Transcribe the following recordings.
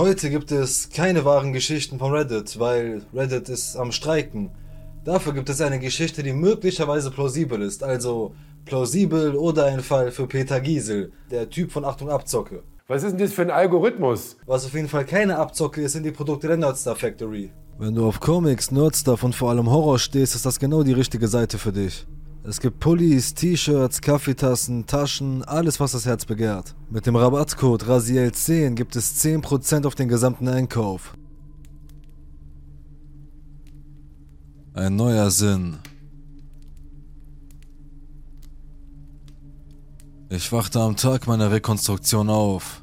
Heute gibt es keine wahren Geschichten von Reddit, weil Reddit ist am Streiken. Dafür gibt es eine Geschichte, die möglicherweise plausibel ist, also plausibel oder ein Fall für Peter Giesel, der Typ von Achtung Abzocke. Was ist denn das für ein Algorithmus? Was auf jeden Fall keine Abzocke ist, sind die Produkte der Nerdstar Factory. Wenn du auf Comics, Nerdstuff und vor allem Horror stehst, ist das genau die richtige Seite für dich. Es gibt Pullis, T-Shirts, Kaffeetassen, Taschen, alles was das Herz begehrt. Mit dem Rabattcode RASIEL10 gibt es 10% auf den gesamten Einkauf. Ein neuer Sinn. Ich wachte am Tag meiner Rekonstruktion auf.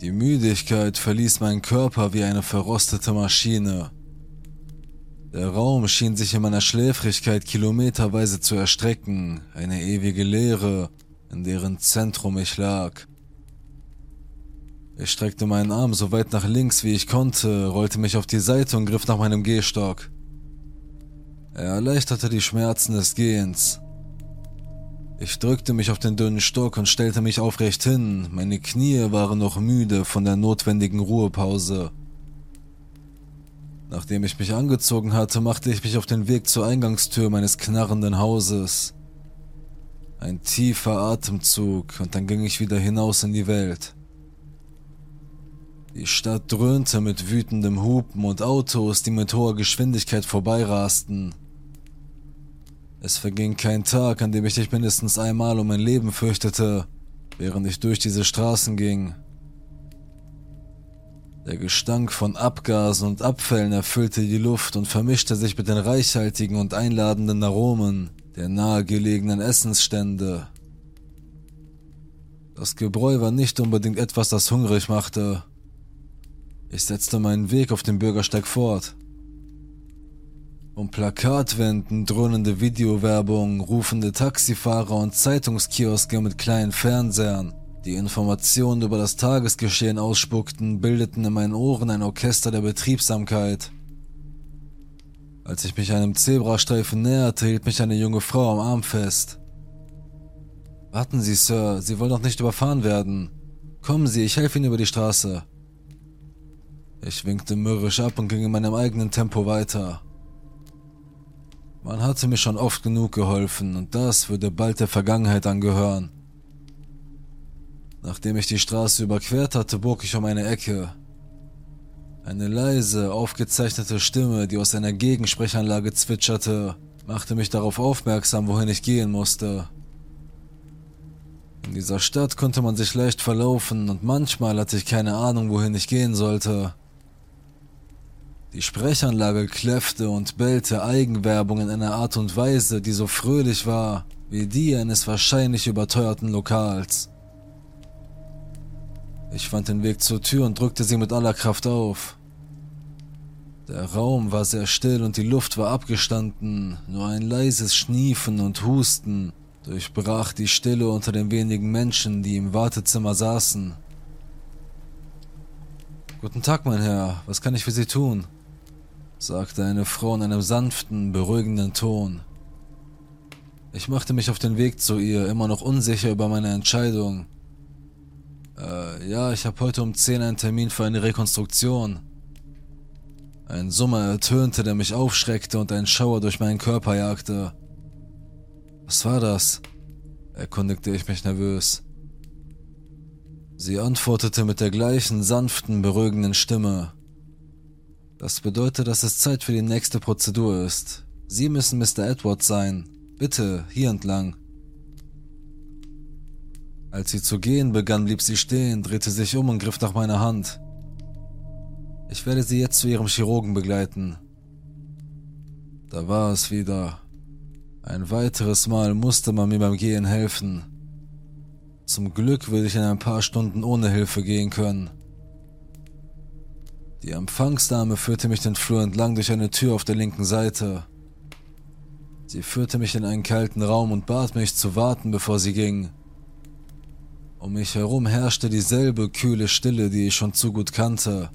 Die Müdigkeit verließ meinen Körper wie eine verrostete Maschine. Der Raum schien sich in meiner Schläfrigkeit kilometerweise zu erstrecken, eine ewige Leere, in deren Zentrum ich lag. Ich streckte meinen Arm so weit nach links wie ich konnte, rollte mich auf die Seite und griff nach meinem Gehstock. Er erleichterte die Schmerzen des Gehens. Ich drückte mich auf den dünnen Stock und stellte mich aufrecht hin, meine Knie waren noch müde von der notwendigen Ruhepause. Nachdem ich mich angezogen hatte, machte ich mich auf den Weg zur Eingangstür meines knarrenden Hauses. Ein tiefer Atemzug und dann ging ich wieder hinaus in die Welt. Die Stadt dröhnte mit wütendem Hupen und Autos, die mit hoher Geschwindigkeit vorbeirasten. Es verging kein Tag, an dem ich dich mindestens einmal um mein Leben fürchtete, während ich durch diese Straßen ging. Der Gestank von Abgasen und Abfällen erfüllte die Luft und vermischte sich mit den reichhaltigen und einladenden Aromen der nahegelegenen Essensstände. Das Gebräu war nicht unbedingt etwas, das hungrig machte. Ich setzte meinen Weg auf dem Bürgersteig fort. Um Plakatwänden dröhnende Videowerbung, rufende Taxifahrer und Zeitungskioske mit kleinen Fernsehern die Informationen über das Tagesgeschehen ausspuckten, bildeten in meinen Ohren ein Orchester der Betriebsamkeit. Als ich mich einem Zebrastreifen näherte, hielt mich eine junge Frau am Arm fest. Warten Sie, Sir, Sie wollen doch nicht überfahren werden. Kommen Sie, ich helfe Ihnen über die Straße. Ich winkte mürrisch ab und ging in meinem eigenen Tempo weiter. Man hatte mir schon oft genug geholfen und das würde bald der Vergangenheit angehören. Nachdem ich die Straße überquert hatte, bog ich um eine Ecke. Eine leise, aufgezeichnete Stimme, die aus einer Gegensprechanlage zwitscherte, machte mich darauf aufmerksam, wohin ich gehen musste. In dieser Stadt konnte man sich leicht verlaufen und manchmal hatte ich keine Ahnung, wohin ich gehen sollte. Die Sprechanlage kläffte und bellte Eigenwerbung in einer Art und Weise, die so fröhlich war wie die eines wahrscheinlich überteuerten Lokals. Ich fand den Weg zur Tür und drückte sie mit aller Kraft auf. Der Raum war sehr still und die Luft war abgestanden, nur ein leises Schniefen und Husten durchbrach die Stille unter den wenigen Menschen, die im Wartezimmer saßen. Guten Tag, mein Herr, was kann ich für Sie tun? sagte eine Frau in einem sanften, beruhigenden Ton. Ich machte mich auf den Weg zu ihr, immer noch unsicher über meine Entscheidung. Äh, ja, ich habe heute um 10 einen Termin für eine Rekonstruktion. Ein Summer ertönte, der mich aufschreckte und ein Schauer durch meinen Körper jagte. Was war das? erkundigte ich mich nervös. Sie antwortete mit der gleichen sanften, beruhigenden Stimme. Das bedeutet, dass es Zeit für die nächste Prozedur ist. Sie müssen Mr. Edwards sein. Bitte, hier entlang. Als sie zu gehen begann, blieb sie stehen, drehte sich um und griff nach meiner Hand. Ich werde sie jetzt zu ihrem Chirurgen begleiten. Da war es wieder. Ein weiteres Mal musste man mir beim Gehen helfen. Zum Glück würde ich in ein paar Stunden ohne Hilfe gehen können. Die Empfangsdame führte mich den Flur entlang durch eine Tür auf der linken Seite. Sie führte mich in einen kalten Raum und bat mich zu warten, bevor sie ging. Um mich herum herrschte dieselbe kühle Stille, die ich schon zu gut kannte.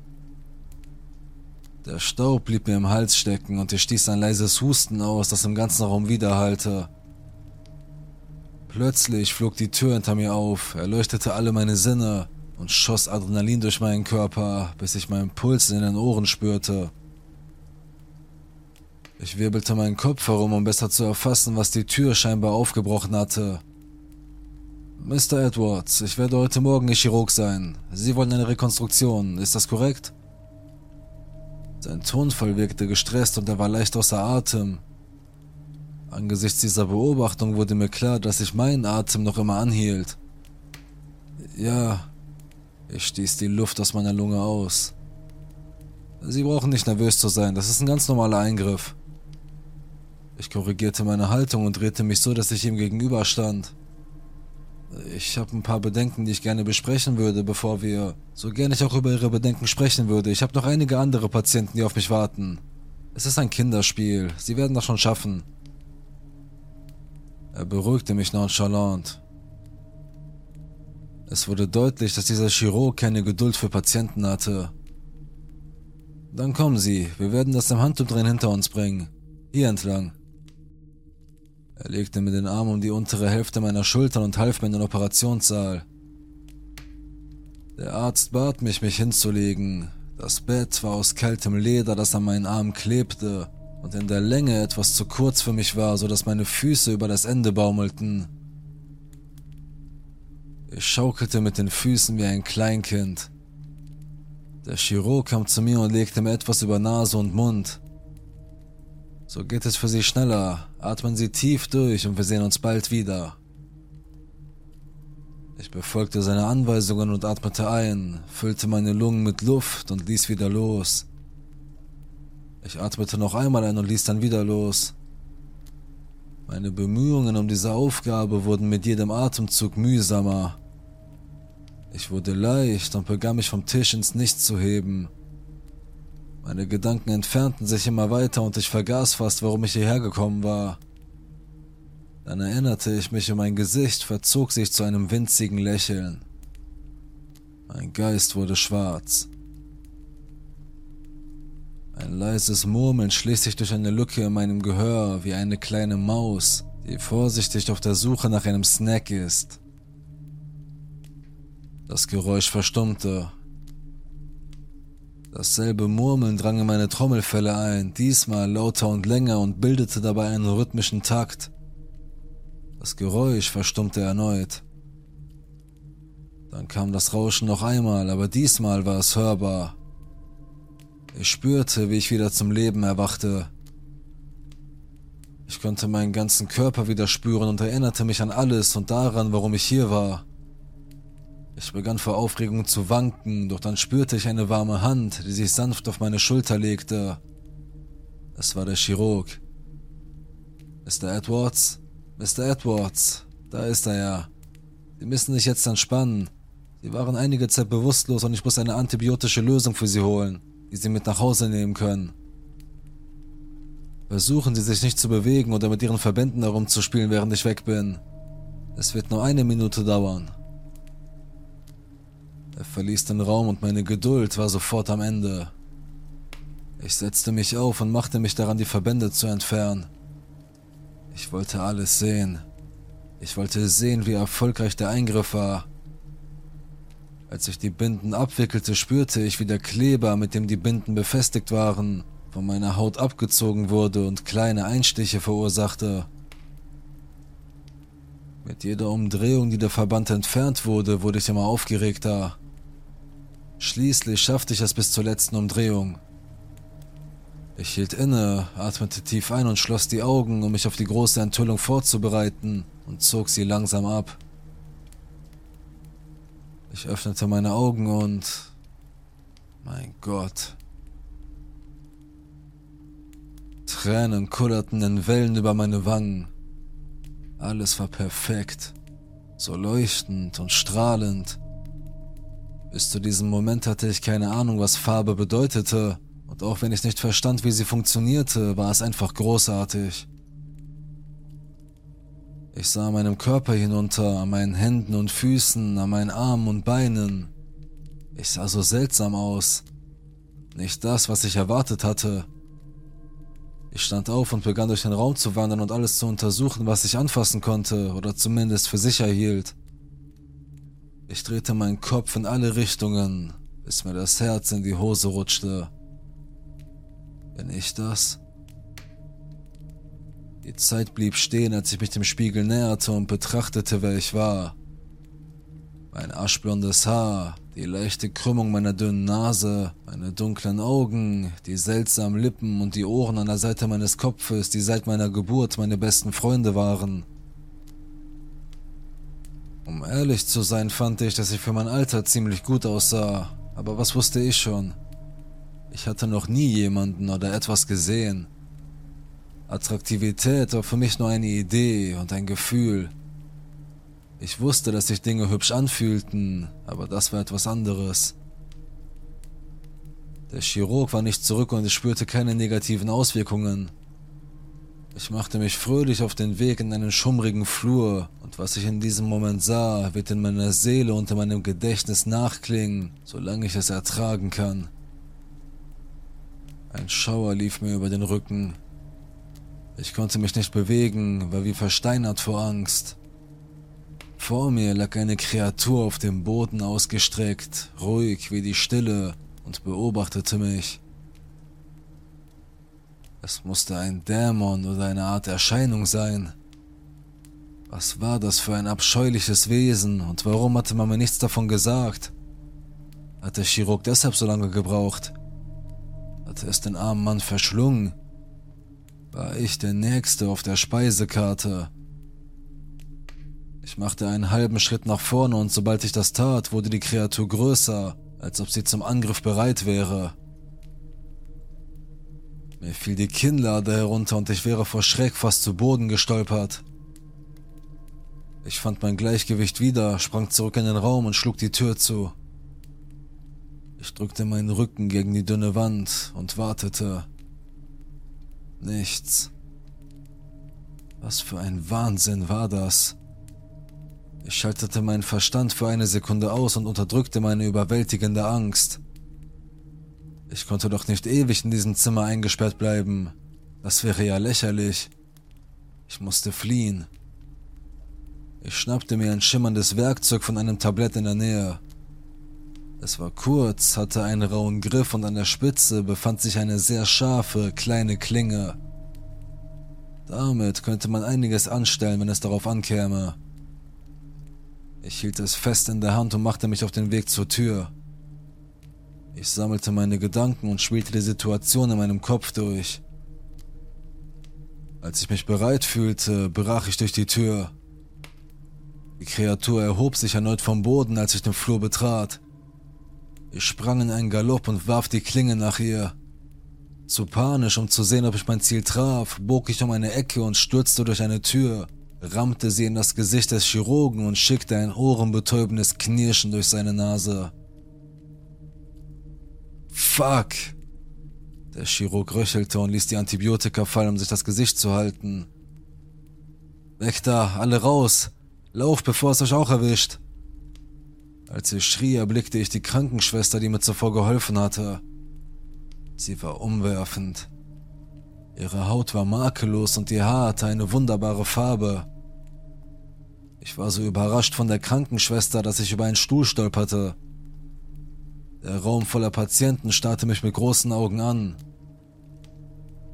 Der Staub blieb mir im Hals stecken und ich stieß ein leises Husten aus, das im ganzen Raum widerhallte. Plötzlich flog die Tür hinter mir auf, erleuchtete alle meine Sinne und schoss Adrenalin durch meinen Körper, bis ich meinen Puls in den Ohren spürte. Ich wirbelte meinen Kopf herum, um besser zu erfassen, was die Tür scheinbar aufgebrochen hatte. Mr. Edwards, ich werde heute Morgen Ihr Chirurg sein. Sie wollen eine Rekonstruktion, ist das korrekt? Sein Tonfall wirkte gestresst und er war leicht außer Atem. Angesichts dieser Beobachtung wurde mir klar, dass ich meinen Atem noch immer anhielt. Ja, ich stieß die Luft aus meiner Lunge aus. Sie brauchen nicht nervös zu sein, das ist ein ganz normaler Eingriff. Ich korrigierte meine Haltung und drehte mich so, dass ich ihm gegenüber stand. Ich habe ein paar Bedenken, die ich gerne besprechen würde, bevor wir. So gerne ich auch über Ihre Bedenken sprechen würde. Ich habe noch einige andere Patienten, die auf mich warten. Es ist ein Kinderspiel. Sie werden das schon schaffen. Er beruhigte mich nonchalant. Es wurde deutlich, dass dieser Chirurg keine Geduld für Patienten hatte. Dann kommen Sie, wir werden das im Handumdrehen hinter uns bringen. Hier entlang. Er legte mir den Arm um die untere Hälfte meiner Schultern und half mir in den Operationssaal. Der Arzt bat mich, mich hinzulegen. Das Bett war aus kaltem Leder, das an meinen Arm klebte und in der Länge etwas zu kurz für mich war, so dass meine Füße über das Ende baumelten. Ich schaukelte mit den Füßen wie ein Kleinkind. Der Chirurg kam zu mir und legte mir etwas über Nase und Mund. So geht es für Sie schneller. Atmen Sie tief durch und wir sehen uns bald wieder. Ich befolgte seine Anweisungen und atmete ein, füllte meine Lungen mit Luft und ließ wieder los. Ich atmete noch einmal ein und ließ dann wieder los. Meine Bemühungen um diese Aufgabe wurden mit jedem Atemzug mühsamer. Ich wurde leicht und begann mich vom Tisch ins Nichts zu heben. Meine Gedanken entfernten sich immer weiter und ich vergaß fast, warum ich hierher gekommen war. Dann erinnerte ich mich und mein Gesicht verzog sich zu einem winzigen Lächeln. Mein Geist wurde schwarz. Ein leises Murmeln schlich sich durch eine Lücke in meinem Gehör wie eine kleine Maus, die vorsichtig auf der Suche nach einem Snack ist. Das Geräusch verstummte. Dasselbe Murmeln drang in meine Trommelfälle ein, diesmal lauter und länger und bildete dabei einen rhythmischen Takt. Das Geräusch verstummte erneut. Dann kam das Rauschen noch einmal, aber diesmal war es hörbar. Ich spürte, wie ich wieder zum Leben erwachte. Ich konnte meinen ganzen Körper wieder spüren und erinnerte mich an alles und daran, warum ich hier war. Ich begann vor Aufregung zu wanken, doch dann spürte ich eine warme Hand, die sich sanft auf meine Schulter legte. Es war der Chirurg. Mr. Edwards? Mr. Edwards, da ist er ja. Sie müssen sich jetzt entspannen. Sie waren einige Zeit bewusstlos und ich muss eine antibiotische Lösung für Sie holen die Sie mit nach Hause nehmen können. Versuchen Sie sich nicht zu bewegen oder mit Ihren Verbänden herumzuspielen, während ich weg bin. Es wird nur eine Minute dauern. Er verließ den Raum und meine Geduld war sofort am Ende. Ich setzte mich auf und machte mich daran, die Verbände zu entfernen. Ich wollte alles sehen. Ich wollte sehen, wie erfolgreich der Eingriff war. Als ich die Binden abwickelte, spürte ich, wie der Kleber, mit dem die Binden befestigt waren, von meiner Haut abgezogen wurde und kleine Einstiche verursachte. Mit jeder Umdrehung, die der Verband entfernt wurde, wurde ich immer aufgeregter. Schließlich schaffte ich es bis zur letzten Umdrehung. Ich hielt inne, atmete tief ein und schloss die Augen, um mich auf die große Enthüllung vorzubereiten und zog sie langsam ab. Ich öffnete meine Augen und... Mein Gott. Tränen kullerten in Wellen über meine Wangen. Alles war perfekt, so leuchtend und strahlend. Bis zu diesem Moment hatte ich keine Ahnung, was Farbe bedeutete, und auch wenn ich nicht verstand, wie sie funktionierte, war es einfach großartig. Ich sah meinem Körper hinunter, an meinen Händen und Füßen, an meinen Armen und Beinen. Ich sah so seltsam aus. Nicht das, was ich erwartet hatte. Ich stand auf und begann durch den Raum zu wandern und alles zu untersuchen, was ich anfassen konnte oder zumindest für sicher hielt. Ich drehte meinen Kopf in alle Richtungen, bis mir das Herz in die Hose rutschte. Bin ich das? Die Zeit blieb stehen, als ich mich dem Spiegel näherte und betrachtete, wer ich war. Mein aschblondes Haar, die leichte Krümmung meiner dünnen Nase, meine dunklen Augen, die seltsamen Lippen und die Ohren an der Seite meines Kopfes, die seit meiner Geburt meine besten Freunde waren. Um ehrlich zu sein, fand ich, dass ich für mein Alter ziemlich gut aussah, aber was wusste ich schon? Ich hatte noch nie jemanden oder etwas gesehen. Attraktivität war für mich nur eine Idee und ein Gefühl. Ich wusste, dass sich Dinge hübsch anfühlten, aber das war etwas anderes. Der Chirurg war nicht zurück und ich spürte keine negativen Auswirkungen. Ich machte mich fröhlich auf den Weg in einen schummrigen Flur, und was ich in diesem Moment sah, wird in meiner Seele in meinem Gedächtnis nachklingen, solange ich es ertragen kann. Ein Schauer lief mir über den Rücken. Ich konnte mich nicht bewegen, war wie versteinert vor Angst. Vor mir lag eine Kreatur auf dem Boden ausgestreckt, ruhig wie die Stille, und beobachtete mich. Es musste ein Dämon oder eine Art Erscheinung sein. Was war das für ein abscheuliches Wesen und warum hatte man mir nichts davon gesagt? Hat der Chirurg deshalb so lange gebraucht? Hatte es den armen Mann verschlungen? War ich der Nächste auf der Speisekarte? Ich machte einen halben Schritt nach vorne und sobald ich das tat, wurde die Kreatur größer, als ob sie zum Angriff bereit wäre. Mir fiel die Kinnlade herunter und ich wäre vor Schreck fast zu Boden gestolpert. Ich fand mein Gleichgewicht wieder, sprang zurück in den Raum und schlug die Tür zu. Ich drückte meinen Rücken gegen die dünne Wand und wartete. Nichts. Was für ein Wahnsinn war das? Ich schaltete meinen Verstand für eine Sekunde aus und unterdrückte meine überwältigende Angst. Ich konnte doch nicht ewig in diesem Zimmer eingesperrt bleiben. Das wäre ja lächerlich. Ich musste fliehen. Ich schnappte mir ein schimmerndes Werkzeug von einem Tablett in der Nähe. Es war kurz, hatte einen rauen Griff und an der Spitze befand sich eine sehr scharfe, kleine Klinge. Damit könnte man einiges anstellen, wenn es darauf ankäme. Ich hielt es fest in der Hand und machte mich auf den Weg zur Tür. Ich sammelte meine Gedanken und spielte die Situation in meinem Kopf durch. Als ich mich bereit fühlte, brach ich durch die Tür. Die Kreatur erhob sich erneut vom Boden, als ich den Flur betrat. Ich sprang in einen Galopp und warf die Klinge nach ihr. Zu panisch, um zu sehen, ob ich mein Ziel traf, bog ich um eine Ecke und stürzte durch eine Tür, rammte sie in das Gesicht des Chirurgen und schickte ein ohrenbetäubendes Knirschen durch seine Nase. Fuck! Der Chirurg röchelte und ließ die Antibiotika fallen, um sich das Gesicht zu halten. Weg da, alle raus! Lauf, bevor es euch auch erwischt! Als ich schrie, erblickte ich die Krankenschwester, die mir zuvor geholfen hatte. Sie war umwerfend. Ihre Haut war makellos und ihr Haar hatte eine wunderbare Farbe. Ich war so überrascht von der Krankenschwester, dass ich über einen Stuhl stolperte. Der Raum voller Patienten starrte mich mit großen Augen an.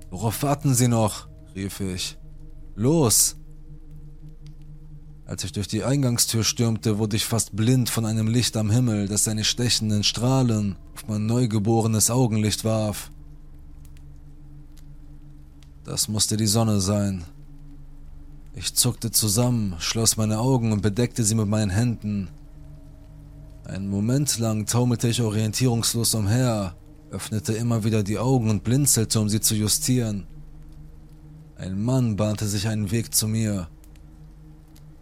Worauf warten Sie noch? rief ich. Los! Als ich durch die Eingangstür stürmte, wurde ich fast blind von einem Licht am Himmel, das seine stechenden Strahlen auf mein neugeborenes Augenlicht warf. Das musste die Sonne sein. Ich zuckte zusammen, schloss meine Augen und bedeckte sie mit meinen Händen. Einen Moment lang taumelte ich orientierungslos umher, öffnete immer wieder die Augen und blinzelte, um sie zu justieren. Ein Mann bahnte sich einen Weg zu mir.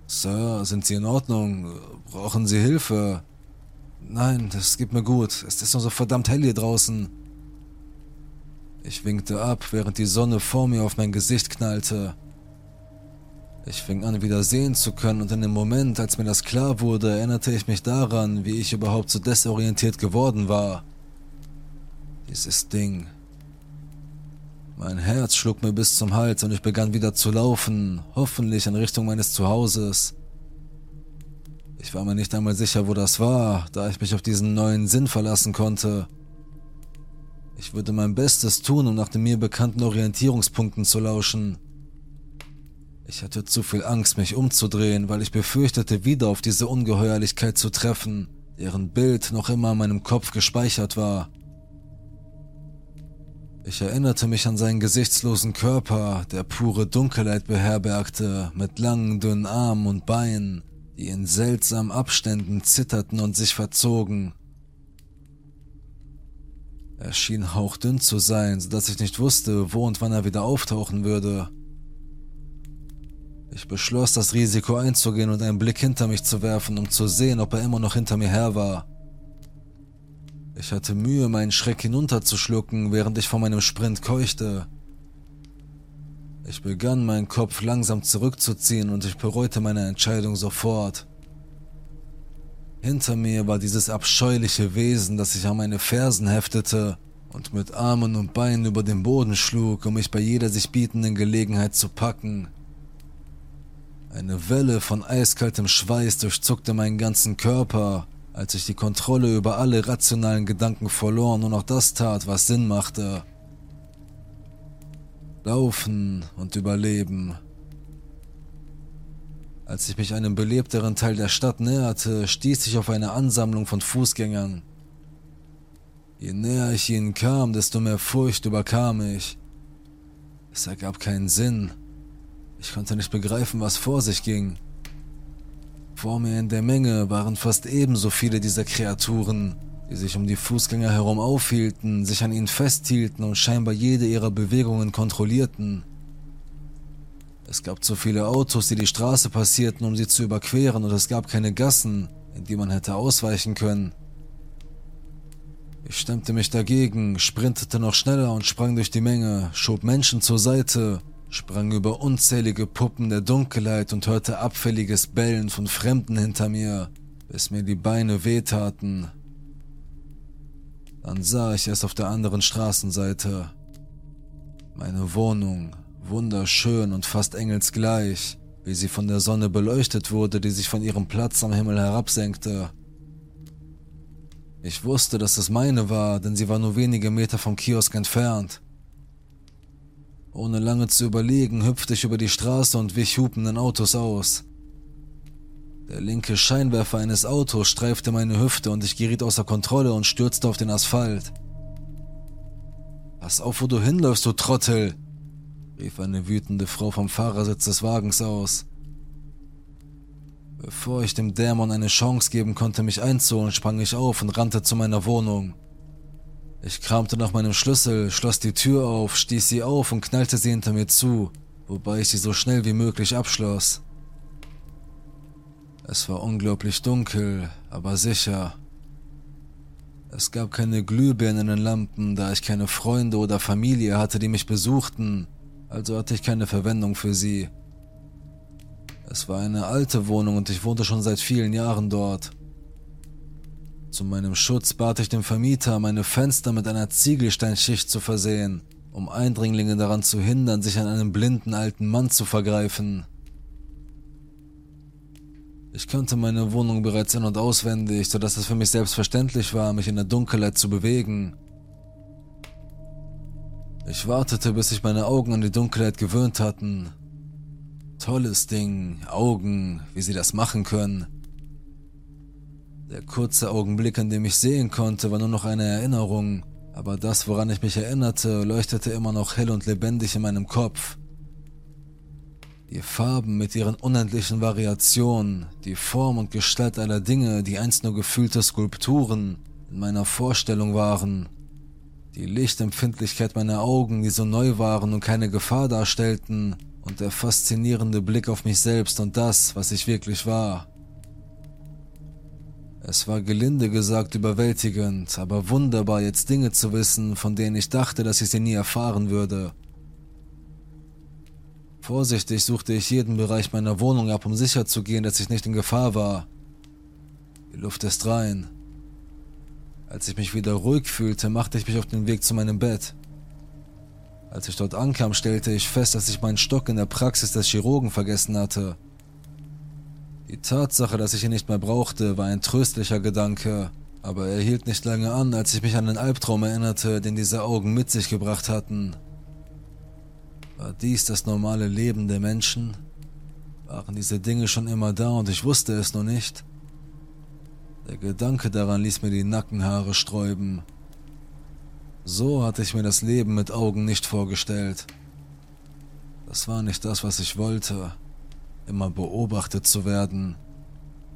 Sir, sind Sie in Ordnung? Brauchen Sie Hilfe? Nein, das geht mir gut. Es ist nur so verdammt hell hier draußen. Ich winkte ab, während die Sonne vor mir auf mein Gesicht knallte. Ich fing an, wieder sehen zu können, und in dem Moment, als mir das klar wurde, erinnerte ich mich daran, wie ich überhaupt so desorientiert geworden war. Dieses Ding. Mein Herz schlug mir bis zum Hals und ich begann wieder zu laufen, hoffentlich in Richtung meines Zuhauses. Ich war mir nicht einmal sicher, wo das war, da ich mich auf diesen neuen Sinn verlassen konnte. Ich würde mein Bestes tun, um nach den mir bekannten Orientierungspunkten zu lauschen. Ich hatte zu viel Angst, mich umzudrehen, weil ich befürchtete, wieder auf diese Ungeheuerlichkeit zu treffen, deren Bild noch immer in meinem Kopf gespeichert war. Ich erinnerte mich an seinen gesichtslosen Körper, der pure Dunkelheit beherbergte, mit langen, dünnen Armen und Beinen, die in seltsamen Abständen zitterten und sich verzogen. Er schien hauchdünn zu sein, so dass ich nicht wusste, wo und wann er wieder auftauchen würde. Ich beschloss, das Risiko einzugehen und einen Blick hinter mich zu werfen, um zu sehen, ob er immer noch hinter mir her war. Ich hatte Mühe, meinen Schreck hinunterzuschlucken, während ich vor meinem Sprint keuchte. Ich begann, meinen Kopf langsam zurückzuziehen und ich bereute meine Entscheidung sofort. Hinter mir war dieses abscheuliche Wesen, das sich an meine Fersen heftete und mit Armen und Beinen über den Boden schlug, um mich bei jeder sich bietenden Gelegenheit zu packen. Eine Welle von eiskaltem Schweiß durchzuckte meinen ganzen Körper, als ich die Kontrolle über alle rationalen Gedanken verlor und nur noch das tat, was Sinn machte. Laufen und überleben. Als ich mich einem belebteren Teil der Stadt näherte, stieß ich auf eine Ansammlung von Fußgängern. Je näher ich ihnen kam, desto mehr Furcht überkam ich. Es ergab keinen Sinn. Ich konnte nicht begreifen, was vor sich ging. Vor mir in der Menge waren fast ebenso viele dieser Kreaturen, die sich um die Fußgänger herum aufhielten, sich an ihnen festhielten und scheinbar jede ihrer Bewegungen kontrollierten. Es gab zu viele Autos, die die Straße passierten, um sie zu überqueren, und es gab keine Gassen, in die man hätte ausweichen können. Ich stemmte mich dagegen, sprintete noch schneller und sprang durch die Menge, schob Menschen zur Seite sprang über unzählige Puppen der Dunkelheit und hörte abfälliges Bellen von Fremden hinter mir, bis mir die Beine wehtaten. Dann sah ich es auf der anderen Straßenseite. Meine Wohnung, wunderschön und fast engelsgleich, wie sie von der Sonne beleuchtet wurde, die sich von ihrem Platz am Himmel herabsenkte. Ich wusste, dass es meine war, denn sie war nur wenige Meter vom Kiosk entfernt. Ohne lange zu überlegen, hüpfte ich über die Straße und wich hupenden Autos aus. Der linke Scheinwerfer eines Autos streifte meine Hüfte und ich geriet außer Kontrolle und stürzte auf den Asphalt. Pass auf, wo du hinläufst, du Trottel! rief eine wütende Frau vom Fahrersitz des Wagens aus. Bevor ich dem Dämon eine Chance geben konnte, mich einzuholen, sprang ich auf und rannte zu meiner Wohnung. Ich kramte nach meinem Schlüssel, schloss die Tür auf, stieß sie auf und knallte sie hinter mir zu, wobei ich sie so schnell wie möglich abschloss. Es war unglaublich dunkel, aber sicher. Es gab keine Glühbirnen in Lampen, da ich keine Freunde oder Familie hatte, die mich besuchten, also hatte ich keine Verwendung für sie. Es war eine alte Wohnung und ich wohnte schon seit vielen Jahren dort. Zu meinem Schutz bat ich den Vermieter, meine Fenster mit einer Ziegelsteinschicht zu versehen, um Eindringlinge daran zu hindern, sich an einem blinden alten Mann zu vergreifen. Ich kannte meine Wohnung bereits in- und auswendig, sodass es für mich selbstverständlich war, mich in der Dunkelheit zu bewegen. Ich wartete, bis sich meine Augen an die Dunkelheit gewöhnt hatten. Tolles Ding, Augen, wie sie das machen können. Der kurze Augenblick, an dem ich sehen konnte, war nur noch eine Erinnerung, aber das, woran ich mich erinnerte, leuchtete immer noch hell und lebendig in meinem Kopf. Die Farben mit ihren unendlichen Variationen, die Form und Gestalt aller Dinge, die einst nur gefühlte Skulpturen in meiner Vorstellung waren, die Lichtempfindlichkeit meiner Augen, die so neu waren und keine Gefahr darstellten, und der faszinierende Blick auf mich selbst und das, was ich wirklich war. Es war gelinde gesagt überwältigend, aber wunderbar jetzt Dinge zu wissen, von denen ich dachte, dass ich sie nie erfahren würde. Vorsichtig suchte ich jeden Bereich meiner Wohnung ab, um sicherzugehen, dass ich nicht in Gefahr war. Die Luft ist rein. Als ich mich wieder ruhig fühlte, machte ich mich auf den Weg zu meinem Bett. Als ich dort ankam, stellte ich fest, dass ich meinen Stock in der Praxis des Chirurgen vergessen hatte. Die Tatsache, dass ich ihn nicht mehr brauchte, war ein tröstlicher Gedanke, aber er hielt nicht lange an, als ich mich an den Albtraum erinnerte, den diese Augen mit sich gebracht hatten. War dies das normale Leben der Menschen? Waren diese Dinge schon immer da und ich wusste es nur nicht? Der Gedanke daran ließ mir die Nackenhaare sträuben. So hatte ich mir das Leben mit Augen nicht vorgestellt. Das war nicht das, was ich wollte. Immer beobachtet zu werden.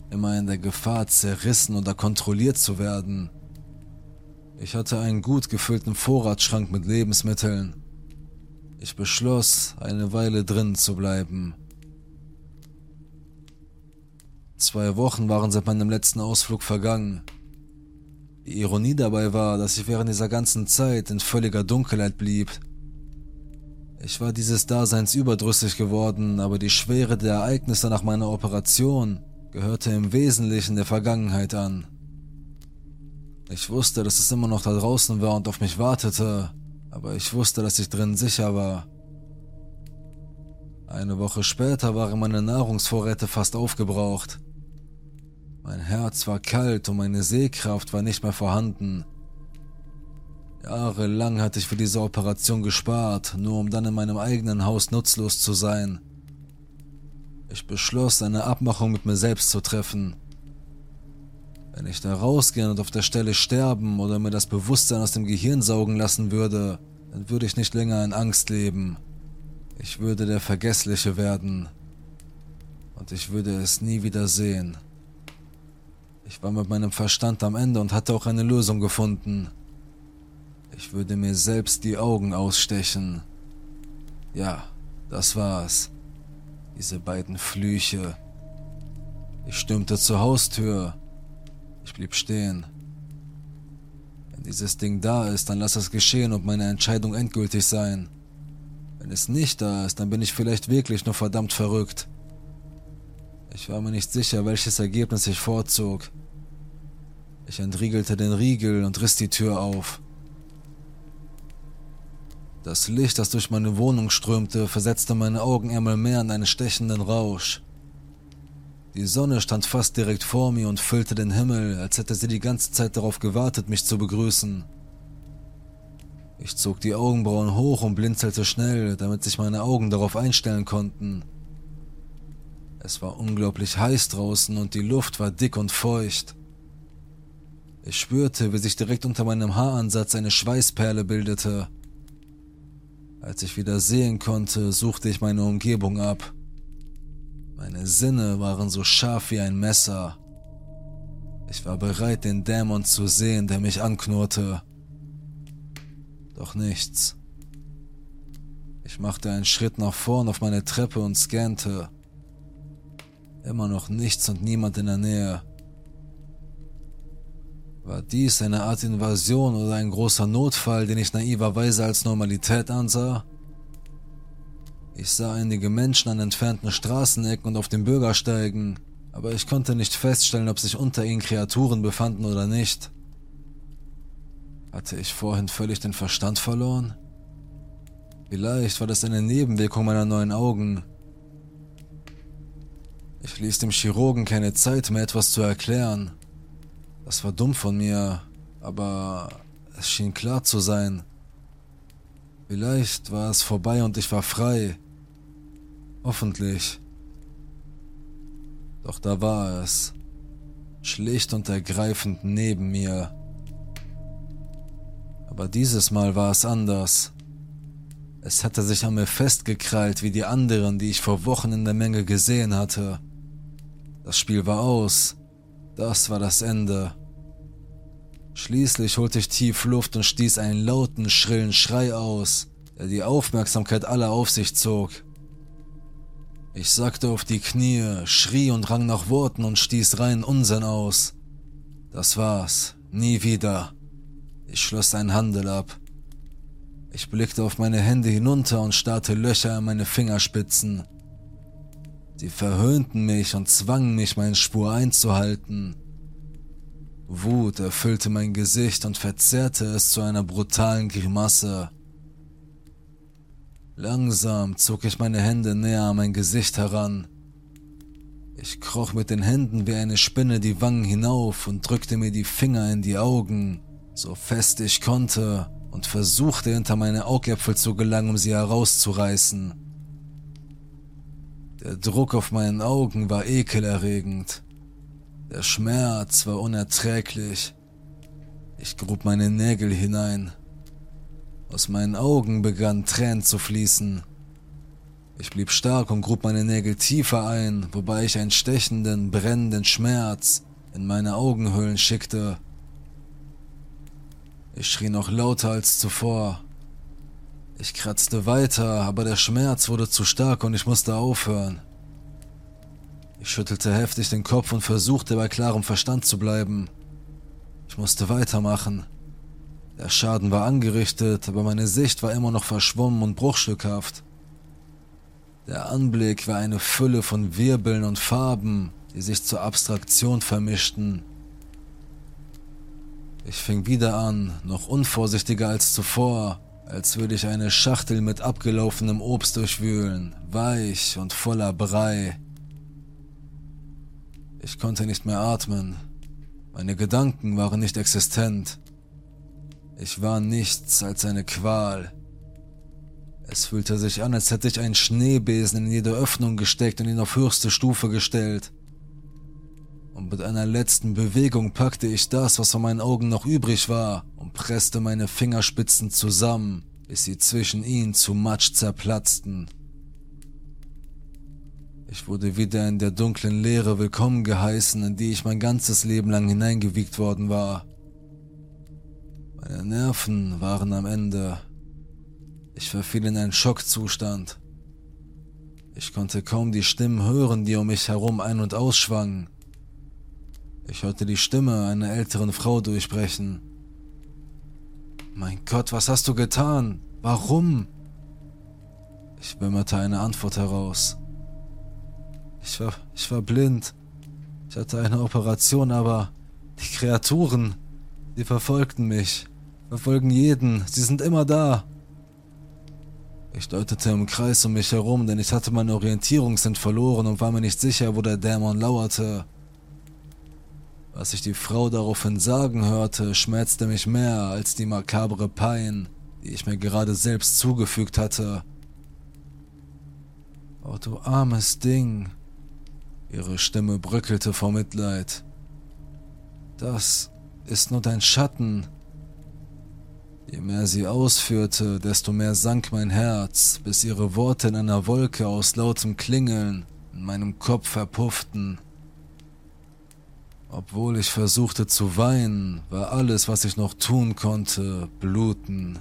Immer in der Gefahr, zerrissen oder kontrolliert zu werden. Ich hatte einen gut gefüllten Vorratsschrank mit Lebensmitteln. Ich beschloss, eine Weile drin zu bleiben. Zwei Wochen waren seit meinem letzten Ausflug vergangen. Die Ironie dabei war, dass ich während dieser ganzen Zeit in völliger Dunkelheit blieb. Ich war dieses Daseins überdrüssig geworden, aber die Schwere der Ereignisse nach meiner Operation gehörte im Wesentlichen der Vergangenheit an. Ich wusste, dass es immer noch da draußen war und auf mich wartete, aber ich wusste, dass ich drin sicher war. Eine Woche später waren meine Nahrungsvorräte fast aufgebraucht. Mein Herz war kalt und meine Sehkraft war nicht mehr vorhanden. Jahrelang hatte ich für diese Operation gespart, nur um dann in meinem eigenen Haus nutzlos zu sein. Ich beschloss, eine Abmachung mit mir selbst zu treffen. Wenn ich da rausgehen und auf der Stelle sterben oder mir das Bewusstsein aus dem Gehirn saugen lassen würde, dann würde ich nicht länger in Angst leben. Ich würde der Vergessliche werden. Und ich würde es nie wieder sehen. Ich war mit meinem Verstand am Ende und hatte auch eine Lösung gefunden. Ich würde mir selbst die Augen ausstechen. Ja, das war's. Diese beiden Flüche. Ich stürmte zur Haustür ich blieb stehen. Wenn dieses Ding da ist, dann lass es geschehen und meine Entscheidung endgültig sein. Wenn es nicht da ist, dann bin ich vielleicht wirklich nur verdammt verrückt. Ich war mir nicht sicher, welches Ergebnis ich vorzog. Ich entriegelte den Riegel und riss die Tür auf. Das Licht, das durch meine Wohnung strömte, versetzte meine Augen einmal mehr in einen stechenden Rausch. Die Sonne stand fast direkt vor mir und füllte den Himmel, als hätte sie die ganze Zeit darauf gewartet, mich zu begrüßen. Ich zog die Augenbrauen hoch und blinzelte schnell, damit sich meine Augen darauf einstellen konnten. Es war unglaublich heiß draußen und die Luft war dick und feucht. Ich spürte, wie sich direkt unter meinem Haaransatz eine Schweißperle bildete. Als ich wieder sehen konnte, suchte ich meine Umgebung ab. Meine Sinne waren so scharf wie ein Messer. Ich war bereit, den Dämon zu sehen, der mich anknurrte. Doch nichts. Ich machte einen Schritt nach vorn auf meine Treppe und scannte. Immer noch nichts und niemand in der Nähe. War dies eine Art Invasion oder ein großer Notfall, den ich naiverweise als Normalität ansah? Ich sah einige Menschen an entfernten Straßenecken und auf den Bürgersteigen, aber ich konnte nicht feststellen, ob sich unter ihnen Kreaturen befanden oder nicht. Hatte ich vorhin völlig den Verstand verloren? Vielleicht war das eine Nebenwirkung meiner neuen Augen. Ich ließ dem Chirurgen keine Zeit, mir etwas zu erklären. Das war dumm von mir, aber es schien klar zu sein. Vielleicht war es vorbei und ich war frei. Hoffentlich. Doch da war es. Schlicht und ergreifend neben mir. Aber dieses Mal war es anders. Es hatte sich an mir festgekrallt wie die anderen, die ich vor Wochen in der Menge gesehen hatte. Das Spiel war aus. Das war das Ende. Schließlich holte ich tief Luft und stieß einen lauten, schrillen Schrei aus, der die Aufmerksamkeit aller auf sich zog. Ich sackte auf die Knie, schrie und rang nach Worten und stieß rein Unsinn aus. Das war's. Nie wieder. Ich schloss einen Handel ab. Ich blickte auf meine Hände hinunter und starrte Löcher in meine Fingerspitzen. Sie verhöhnten mich und zwangen mich, meine Spur einzuhalten. Wut erfüllte mein Gesicht und verzerrte es zu einer brutalen Grimasse. Langsam zog ich meine Hände näher an mein Gesicht heran. Ich kroch mit den Händen wie eine Spinne die Wangen hinauf und drückte mir die Finger in die Augen, so fest ich konnte, und versuchte hinter meine Augäpfel zu gelangen, um sie herauszureißen. Der Druck auf meinen Augen war ekelerregend. Der Schmerz war unerträglich. Ich grub meine Nägel hinein. Aus meinen Augen begannen Tränen zu fließen. Ich blieb stark und grub meine Nägel tiefer ein, wobei ich einen stechenden, brennenden Schmerz in meine Augenhöhlen schickte. Ich schrie noch lauter als zuvor. Ich kratzte weiter, aber der Schmerz wurde zu stark und ich musste aufhören. Ich schüttelte heftig den Kopf und versuchte bei klarem Verstand zu bleiben. Ich musste weitermachen. Der Schaden war angerichtet, aber meine Sicht war immer noch verschwommen und bruchstückhaft. Der Anblick war eine Fülle von Wirbeln und Farben, die sich zur Abstraktion vermischten. Ich fing wieder an, noch unvorsichtiger als zuvor, als würde ich eine Schachtel mit abgelaufenem Obst durchwühlen, weich und voller Brei. Ich konnte nicht mehr atmen. Meine Gedanken waren nicht existent. Ich war nichts als eine Qual. Es fühlte sich an, als hätte ich einen Schneebesen in jede Öffnung gesteckt und ihn auf höchste Stufe gestellt. Und mit einer letzten Bewegung packte ich das, was von meinen Augen noch übrig war, und presste meine Fingerspitzen zusammen, bis sie zwischen ihnen zu Matsch zerplatzten. Ich wurde wieder in der dunklen Leere willkommen geheißen, in die ich mein ganzes Leben lang hineingewiegt worden war. Meine Nerven waren am Ende. Ich verfiel in einen Schockzustand. Ich konnte kaum die Stimmen hören, die um mich herum ein- und ausschwangen. Ich hörte die Stimme einer älteren Frau durchbrechen. Mein Gott, was hast du getan? Warum? Ich wimmerte eine Antwort heraus. Ich war, ich war blind. Ich hatte eine Operation, aber die Kreaturen, die verfolgten mich, verfolgen jeden, sie sind immer da. Ich deutete im Kreis um mich herum, denn ich hatte meine Orientierungssinn verloren und war mir nicht sicher, wo der Dämon lauerte. Was ich die Frau daraufhin sagen hörte, schmerzte mich mehr als die makabre Pein, die ich mir gerade selbst zugefügt hatte. Oh, du armes Ding. Ihre Stimme bröckelte vor Mitleid. Das ist nur dein Schatten. Je mehr sie ausführte, desto mehr sank mein Herz, bis ihre Worte in einer Wolke aus lautem Klingeln in meinem Kopf verpufften. Obwohl ich versuchte zu weinen, war alles, was ich noch tun konnte, bluten.